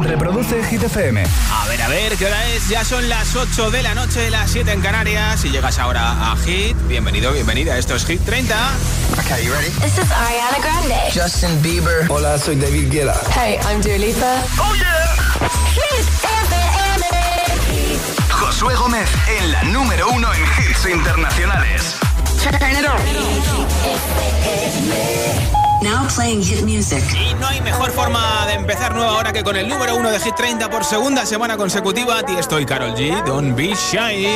Reproduce Hit FM. A ver, a ver, ¿qué hora es? Ya son las 8 de la noche, las 7 en Canarias. Y llegas ahora a Hit. Bienvenido, bienvenida. Esto es Hit 30. Okay, you ready? This is Ariana Grande. Justin Bieber. Hola, soy David Guetta. Hey, I'm Dua Lipa. Oh yeah. Hit FM. Josué Gómez en la número uno en hits internacionales. Turn it on. Now playing hit music. Y no hay mejor forma de empezar nueva hora que con el número uno de Hit 30 por segunda semana consecutiva. A ti estoy, Carol G. Don't be shy.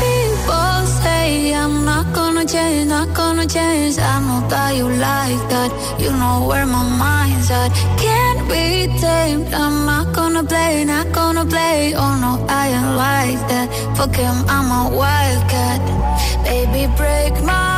People say I'm not gonna change, not gonna change. I know that you like that. You know where my mind's at. Can't be tamed. I'm not gonna play, not gonna play. Oh no, I ain't like that. Fuck him, I'm a wildcat. Baby, break my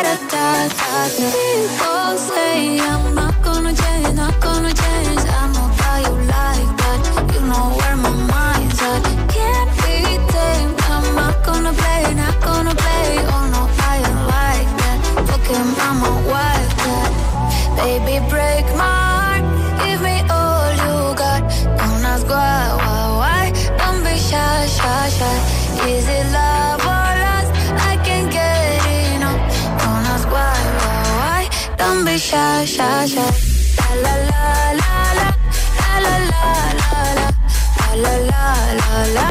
People say I'm not gonna change, not gonna change. I you like that. You know where my mind's at. Can't be. I'm not gonna play, not gonna play. Oh no, like that. Baby, Don't be shy, shy, shy. La la la la la. La la la la la. La la la.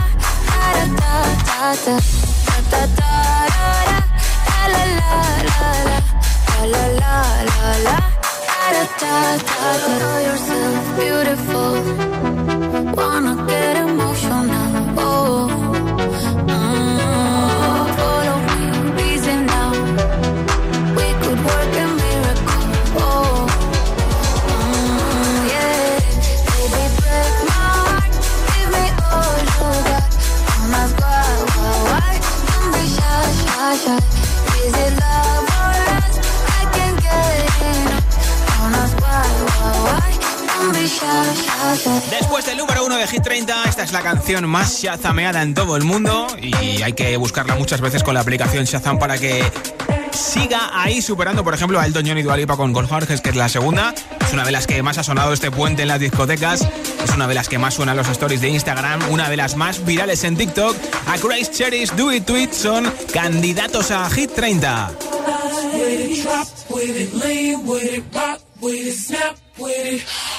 Da da da da. Da da da. La la la la la. La la la. Da da da da. Beautiful. Wanna get emotional. Después del número uno de Hit 30, esta es la canción más shazameada en todo el mundo y hay que buscarla muchas veces con la aplicación Shazam para que siga ahí superando, por ejemplo, a Elton John y Dua Lipa con Gold que es la segunda. Es una de las que más ha sonado este puente en las discotecas. Es una de las que más suenan los stories de Instagram. Una de las más virales en TikTok. A Grace Cherish, Do It Tweet son candidatos a Hit 30. with it, drop with it, lean with it, rock with it, snap with it.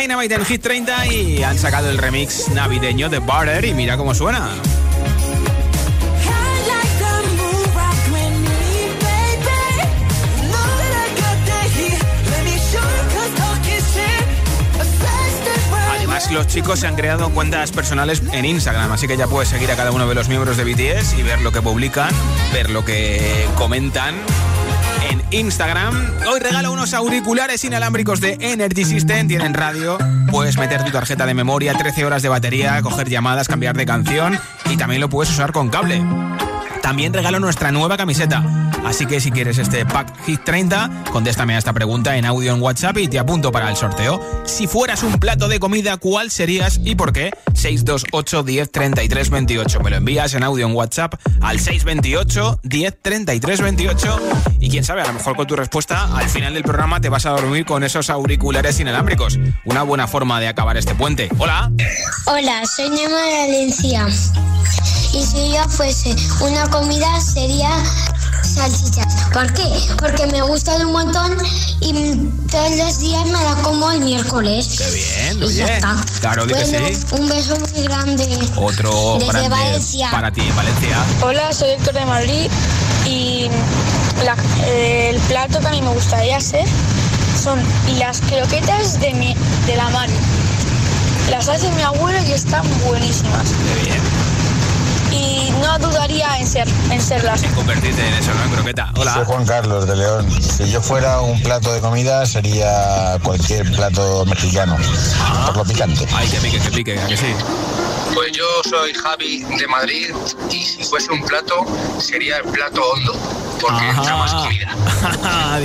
Dynamite en Hit 30 y han sacado el remix navideño de Butter y mira cómo suena. Además, los chicos se han creado cuentas personales en Instagram, así que ya puedes seguir a cada uno de los miembros de BTS y ver lo que publican, ver lo que comentan en Instagram. Hoy regalo unos auriculares inalámbricos de Energy System, tienen radio, puedes meter tu tarjeta de memoria, 13 horas de batería, coger llamadas, cambiar de canción y también lo puedes usar con cable. También regalo nuestra nueva camiseta. Así que si quieres este pack Hit 30, contéstame a esta pregunta en audio en WhatsApp y te apunto para el sorteo. Si fueras un plato de comida, ¿cuál serías y por qué? 628 10 33 28. Me lo envías en audio en WhatsApp al 628 10 33 28. Y quién sabe, a lo mejor con tu respuesta al final del programa te vas a dormir con esos auriculares inalámbricos. Una buena forma de acabar este puente. Hola. Hola, soy Nema de Valencia. Y si yo fuese una comida sería salchicha. ¿Por qué? Porque me gustan un montón y todos los días me la como el miércoles. Qué bien, Y oye. ya está. Claro que Bueno, sí. Un beso muy grande. Otro Desde grande Valencia. para ti en Valencia. Hola, soy Héctor de Madrid Y la- el plato que a mí me gustaría hacer son las croquetas de, mi, de la mar. Las hace mi abuelo y están buenísimas. Qué bien. No dudaría en, ser, en serlas. Convertirte en eso, ¿no? En croqueta. Soy Hola. Juan Carlos de León. Si yo fuera un plato de comida sería cualquier plato mexicano, por lo picante. Ay, que pique, que pique, ¿a que sí? Pues yo soy Javi de Madrid y si fuese un plato sería el plato hondo, porque entra más comida.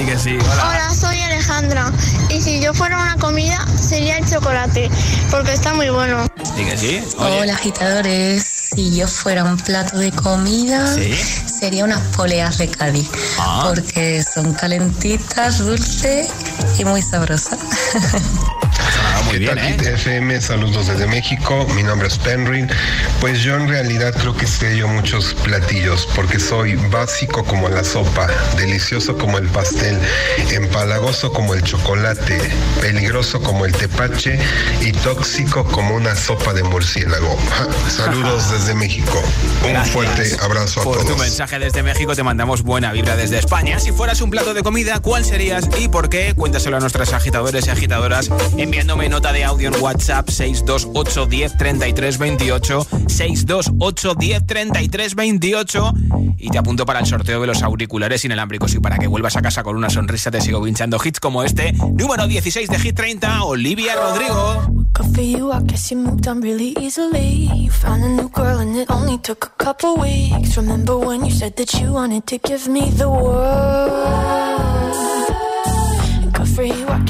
Que sí. Hola. Hola, soy Alejandra. Y si yo fuera una comida, sería el chocolate, porque está muy bueno. Di que sí. Oye. Hola agitadores, si yo fuera un plato de comida Sí. sería unas poleas de Cádiz, Ah. porque son calentitas, dulces y muy sabrosas. Bien, ¿eh? FM, saludos desde México, mi nombre es Penrin. Pues yo en realidad creo que sé yo muchos platillos porque soy básico como la sopa, delicioso como el pastel, empalagoso como el chocolate, peligroso como el tepache y tóxico como una sopa de murciélago. Saludos desde México. Un Gracias fuerte abrazo a Por tu todos. mensaje desde México te mandamos buena vibra desde España. Si fueras un plato de comida, ¿cuál serías y por qué? Cuéntaselo a nuestros agitadores y agitadoras enviándome nota de audio en WhatsApp 628 10 33 28 628 10 33 28 y te apunto para el sorteo de los auriculares inalámbricos y para que vuelvas a casa con una sonrisa te sigo pinchando hits como este. Número 16 de Hit 30, Olivia Rodrigo. I guess you moved on really easily. Remember when you said that you wanted to give me the world?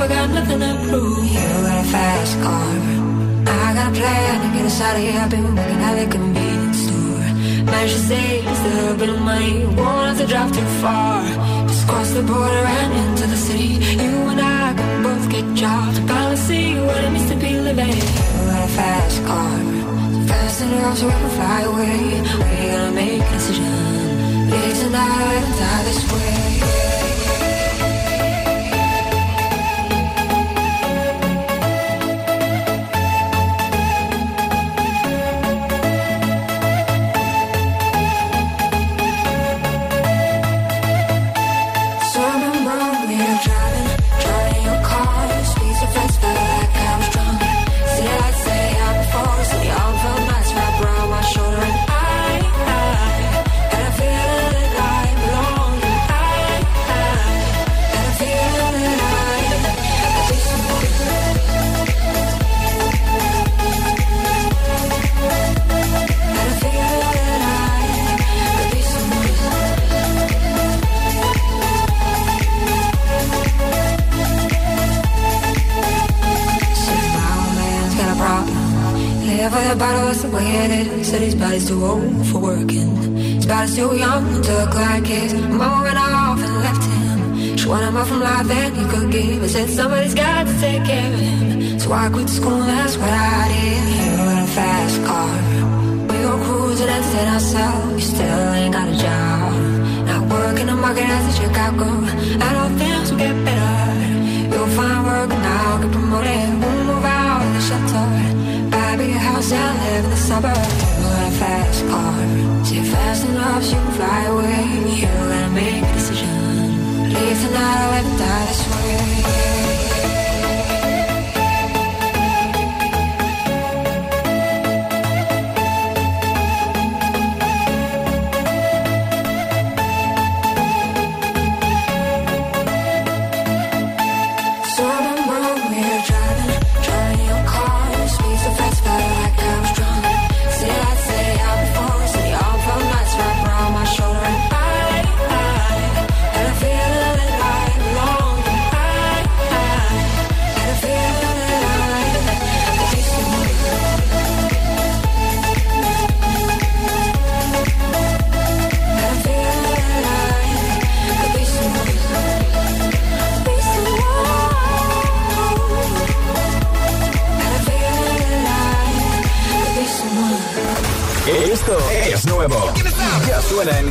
I got nothing to prove. You got a fast car. I got a plan to get us out of here. I've been working at the convenience store. Managed to save a little bit of money. Won't have to drive too far. Just cross the border and into the city. You and I can both get jobs. Finally see what it means to be living. You got a fast car. Fast enough so we can fly away. We gotta make a decision. Live tonight and die this way. Body's too old for working. His body's too young to look like his. Mama went off and left him. She wanted more from life than he could give. I said somebody's got to take care of him. So I quit school, that's what I did. You in a fast car. We go cruising and set ourselves. You still ain't got a job. Not working the market as a Chicago. I know things will get better. You'll find work and I'll get promoted. We'll move out of the shelter. Buy a bigger house and live in the suburbs. Fast car. Say fast enough you can fly away. You gotta make a decision. Leave tonight or let die this way.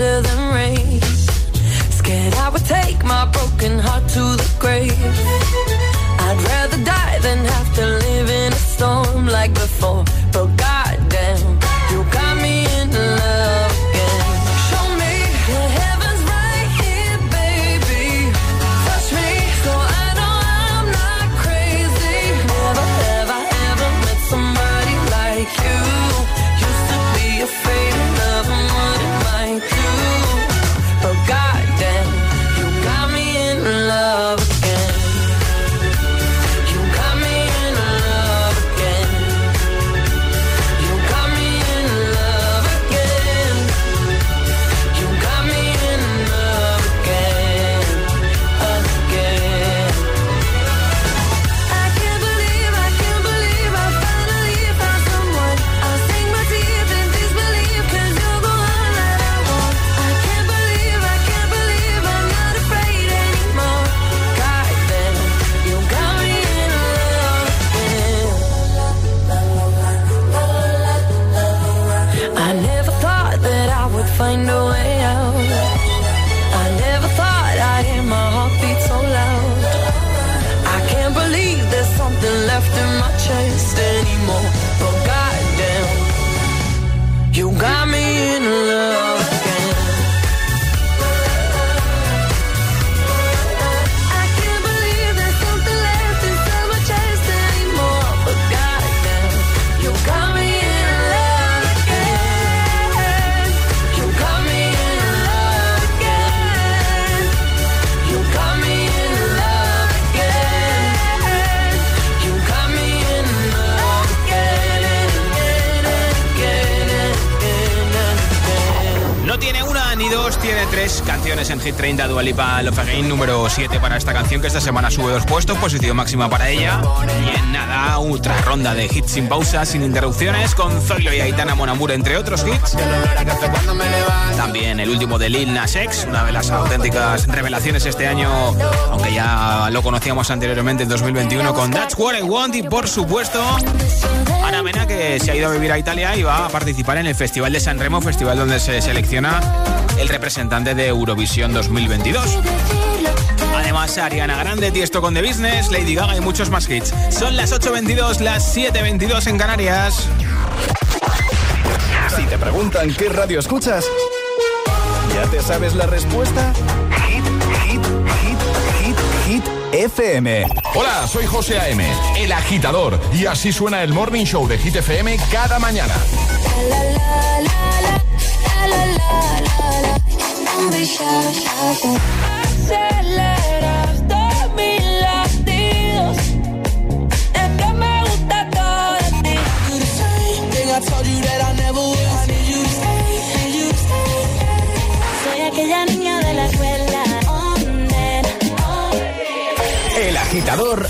Harder than 30 Dualipa Love Again, número 7 para esta canción que esta semana sube dos puestos, posición máxima para ella. Y en nada, otra ronda de hits sin pausas, sin interrupciones, con Zoilo y Aitana Monamur, entre otros hits. También el último de Lil Nas X, una de las auténticas revelaciones este año, aunque ya lo conocíamos anteriormente en 2021 con That's What I Want y por supuesto Ana Mena que se ha ido a vivir a Italia y va a participar en el Festival de San Remo, festival donde se selecciona el representante de Eurovisión 2022. Además, Ariana Grande, Tiesto con The Business, Lady Gaga y muchos más hits. Son las 8.22, las 7.22 en Canarias. Si te preguntan qué radio escuchas, ¿ya te sabes la respuesta? Hit, hit, hit, hit, hit, FM. Hola, soy José A.M., el agitador, y así suena el Morning Show de Hit FM cada mañana. La. El agitador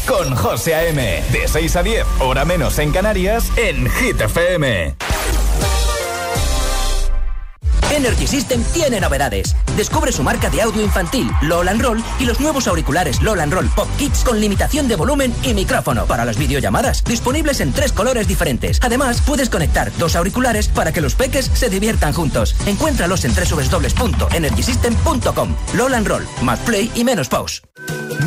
con José A.M. De 6 a 10, hora menos en Canarias, en Hit FM. Energy System tiene novedades. Descubre su marca de audio infantil, LOL Roll, y los nuevos auriculares LOL Roll Pop Kids con limitación de volumen y micrófono para las videollamadas, disponibles en tres colores diferentes. Además, puedes conectar dos auriculares para que los peques se diviertan juntos. Encuéntralos en www.energysystem.com. LOL Roll, más play y menos pause.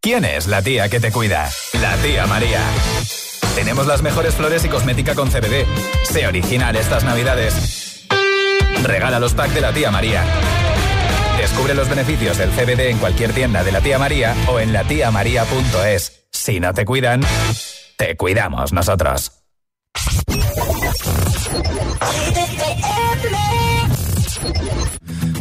¿Quién es la tía que te cuida? La tía María. Tenemos las mejores flores y cosmética con CBD. Sé original estas navidades. Regala los packs de la tía María. Descubre los beneficios del CBD en cualquier tienda de la tía María o en latiamaría.es. Si no te cuidan, te cuidamos nosotros.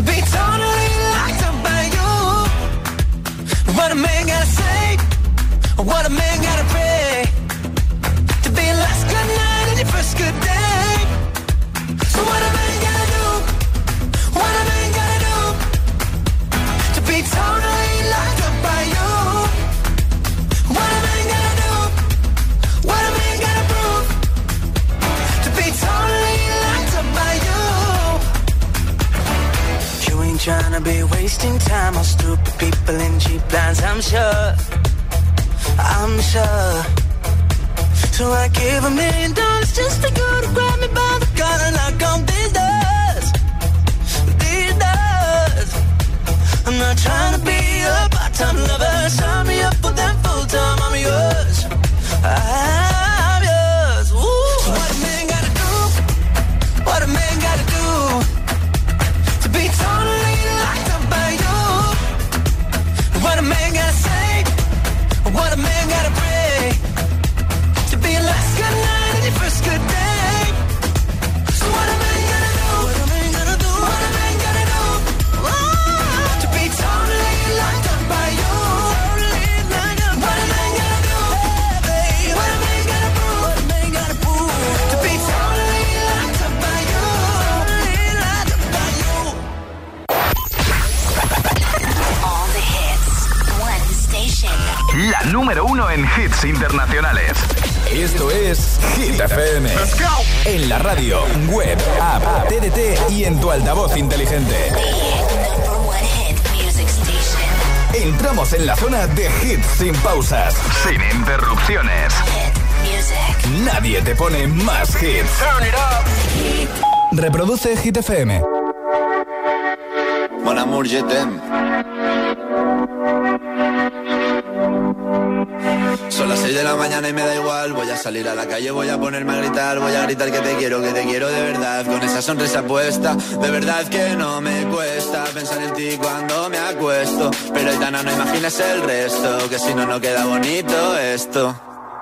to be totally locked up by you? What a man gotta say? What a man gotta pray trying to be wasting time on stupid people in cheap lines, I'm sure. I'm sure. So I give a million dollars just to go to grab me by the collar knock on these doors. Pone más hits. Reproduce Hit FM. Mon amour, je t'aime. Son las 6 de la mañana y me da igual. Voy a salir a la calle, voy a ponerme a gritar. Voy a gritar que te quiero, que te quiero de verdad. Con esa sonrisa puesta, de verdad que no me cuesta pensar en ti cuando me acuesto. Pero Aitana, no imagines el resto, que si no, no queda bonito esto.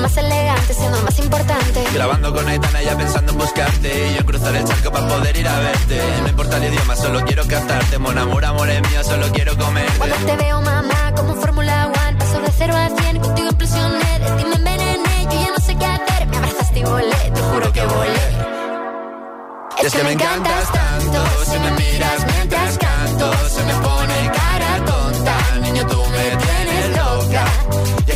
más elegante, siendo el más importante. Grabando con Aitana ya pensando en buscarte. Y yo cruzar el charco para poder ir a verte. No importa el idioma, solo quiero cantarte. Mon amor, amor es mío, solo quiero comerte. Cuando te veo, mamá, como Fórmula One, paso de cero a 100, contigo impresioné, de ti me envenené, yo ya no sé qué hacer, me abrazaste y volé, te juro que volé. Y es que me encantas tanto Si me miras mientras canto Se me pone cara tonta. Niño, tú me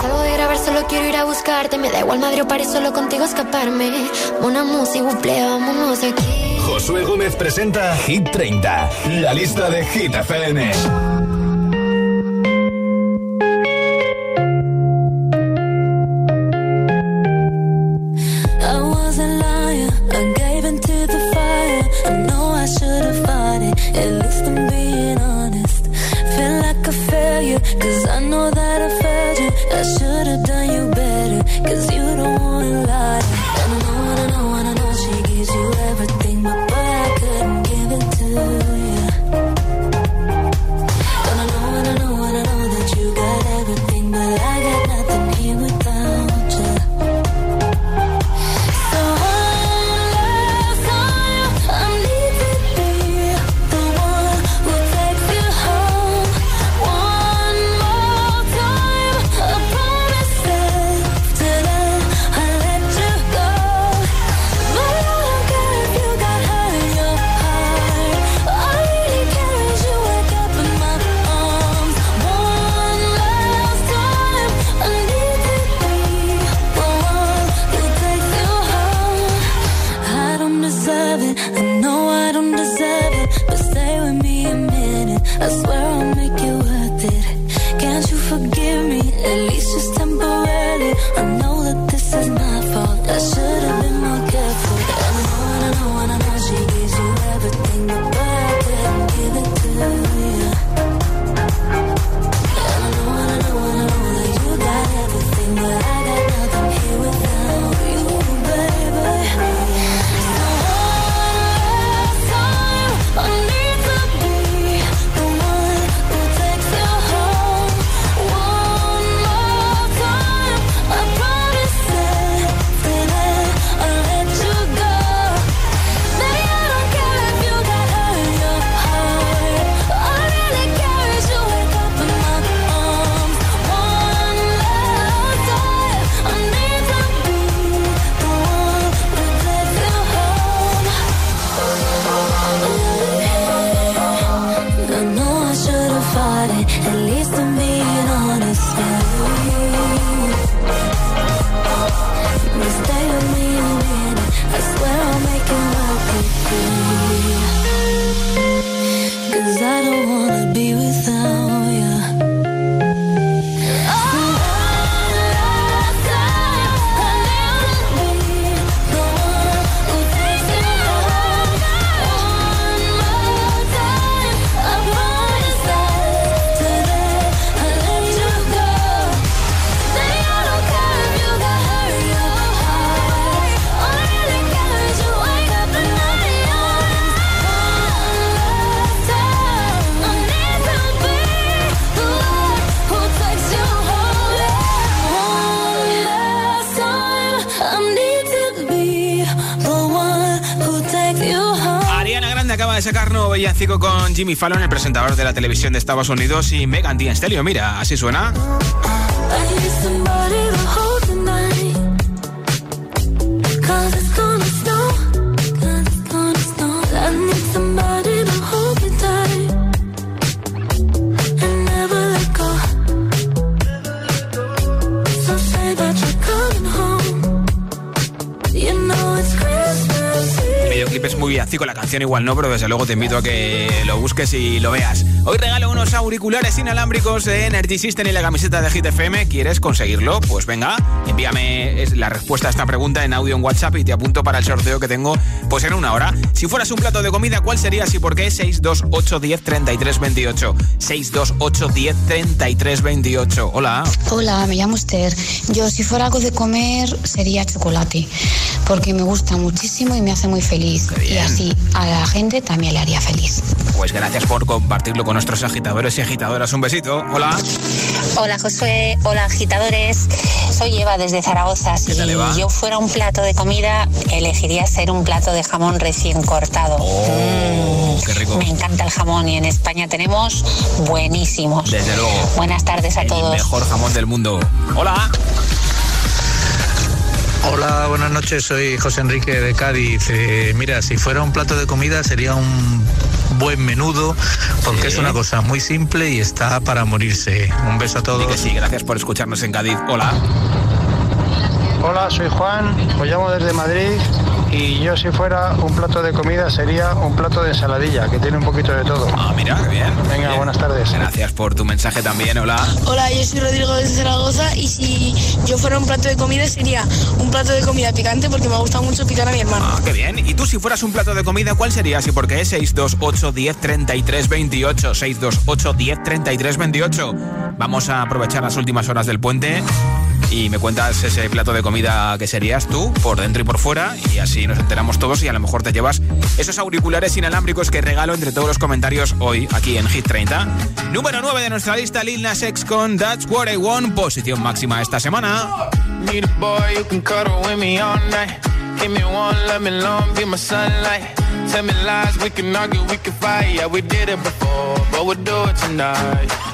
Salgo de grabar, solo quiero ir a buscarte. Me da igual Madrid o París, solo contigo escaparme. Una música, buple, vámonos aquí. Josué Gómez presenta Hit 30, la lista de Hit FM. Jimmy Fallon, el presentador de la televisión de Estados Unidos, y Megan Thee Stallion. Mira, así suena. Igual no, pero desde luego te invito a que lo busques y lo veas. Hoy regalo unos auriculares inalámbricos de Energy System y la camiseta de Hit FM. ¿Quieres conseguirlo? Pues venga, envíame la respuesta a esta pregunta en audio en WhatsApp y te apunto para el sorteo que tengo pues en una hora. Si fueras un plato de comida, ¿cuál sería? ¿Y por qué? 628 10 33 28. 628 10 33 28. Hola. Hola, me llamo Esther. Yo si fuera algo de comer sería chocolate, porque me gusta muchísimo y me hace muy feliz. Y así a la gente también le haría feliz. Pues gracias por compartirlo con nuestros agitadores y agitadoras. Un besito. Hola. Hola Josué, hola agitadores. Soy Eva desde Zaragoza. Si yo fuera un plato de comida, elegiría ser un plato de jamón recién cortado. Oh, qué rico. Me encanta el jamón y en España tenemos buenísimos. Desde luego. Buenas tardes a El todos. mejor jamón del mundo. Hola. Hola, buenas noches, soy José Enrique de Cádiz. Eh, mira, si fuera un plato de comida sería un buen menudo, porque es una cosa muy simple y está para morirse. Un beso a todos. que sí, gracias por escucharnos en Cádiz. Hola. Hola, soy Juan, os llamo desde Madrid y yo si fuera un plato de comida sería un plato de ensaladilla, que tiene un poquito de todo. Ah, mira, qué bien. Venga, Bien. buenas tardes. Gracias por tu mensaje también. Hola. Hola, yo soy Rodrigo de Zaragoza y si yo fuera un plato de comida sería un plato de comida picante porque me gusta mucho picar a mi hermano. Ah, qué bien. ¿Y tú si fueras un plato de comida, cuál serías y por qué? 628 10 33 28. 628 10 33 28. Vamos a aprovechar las últimas horas del puente y me cuentas ese plato de comida que serías tú, por dentro y por fuera, y así nos enteramos todos y a lo mejor te llevas esos auriculares inalámbricos que regalo entre todos los comentarios hoy aquí en Hit 30. Número 9 de nuestra lista, Lil Nas X con That's What I Want, posición máxima esta semana. Need a boy can me me be my sunlight. Tell me lies, we can argue, we can fight. We did it before, but we'll do it tonight.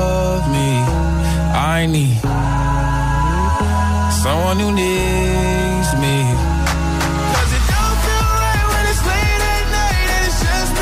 Need someone who needs me. 'Cause it don't feel right when it's late at night and it's just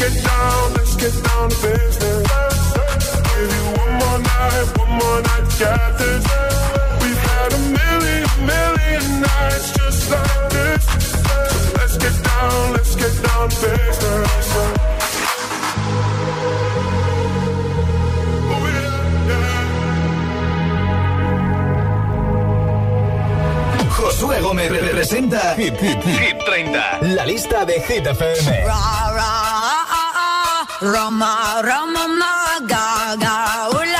get down, let's get down to business. Give you one more night, one more night to get this. We've had a million, million nights just like this. So let's get down, let's get down to business. Josué Gómez representa Hit, Hit, Hit 30, la lista de Hit FM. Roma, Roma, Gaga, ooh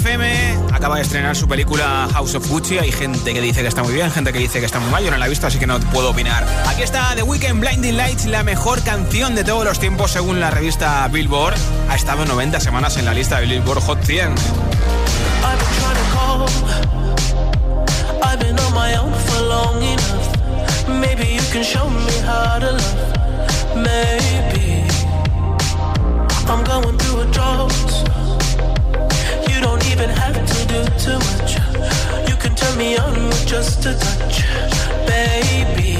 FM acaba de estrenar su película House of Gucci. Hay gente que dice que está muy bien, gente que dice que está muy mal. Yo no la he visto, así que no puedo opinar. Aquí está The Weeknd Blinding Lights, la mejor canción de todos los tiempos según la revista Billboard. Ha estado 90 semanas en la lista de Billboard Hot 100. I'm going through a drought even have to do too much. You can turn me on with just a touch, baby.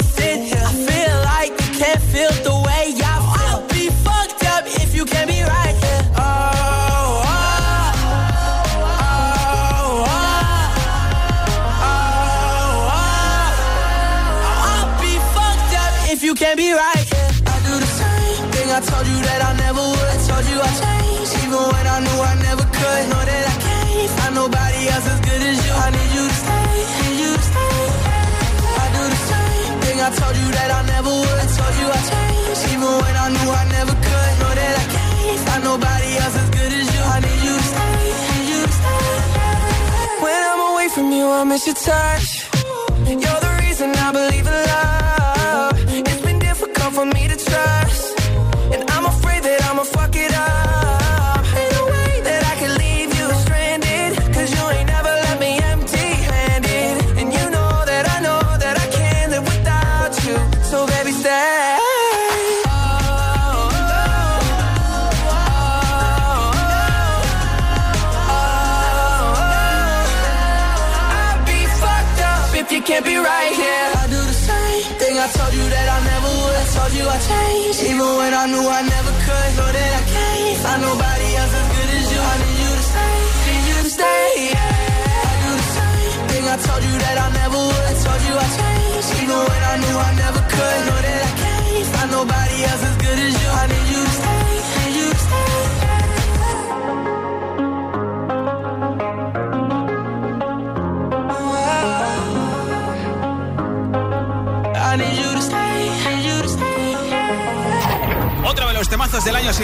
miss your touch.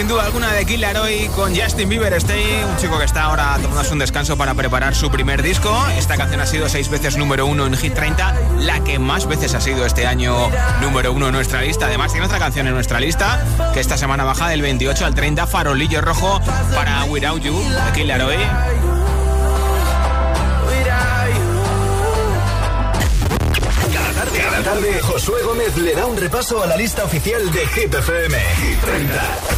Duda alguna, de Kid Laroi con Justin Bieber Stay, un chico que está ahora tomándose un descanso para preparar su primer disco. Esta canción ha sido seis veces número uno en Hit 30, la que más veces ha sido este año número uno en nuestra lista. Además, tiene otra canción en nuestra lista que esta semana baja del 28 al 30, Farolillo Rojo para Without You, de Kid Laroi. Cada tarde, Josué Gómez le da un repaso a la lista oficial de Hit FM. Hit 30.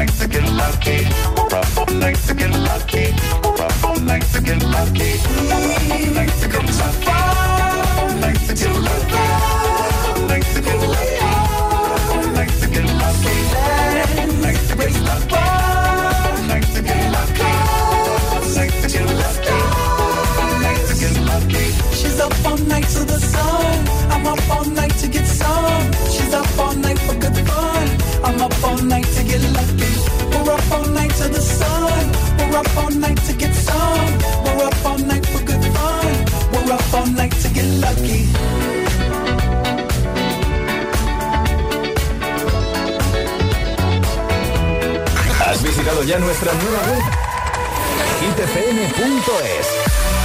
likes to get lucky. Ruffle likes to get lucky. Ruffle likes to get lucky. Ruffle likes to get lucky. Ruffle likes to get lucky. ¿Has visitado ya nuestra nueva web? hitfm.es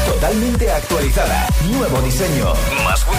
Totalmente actualizada, nuevo diseño, más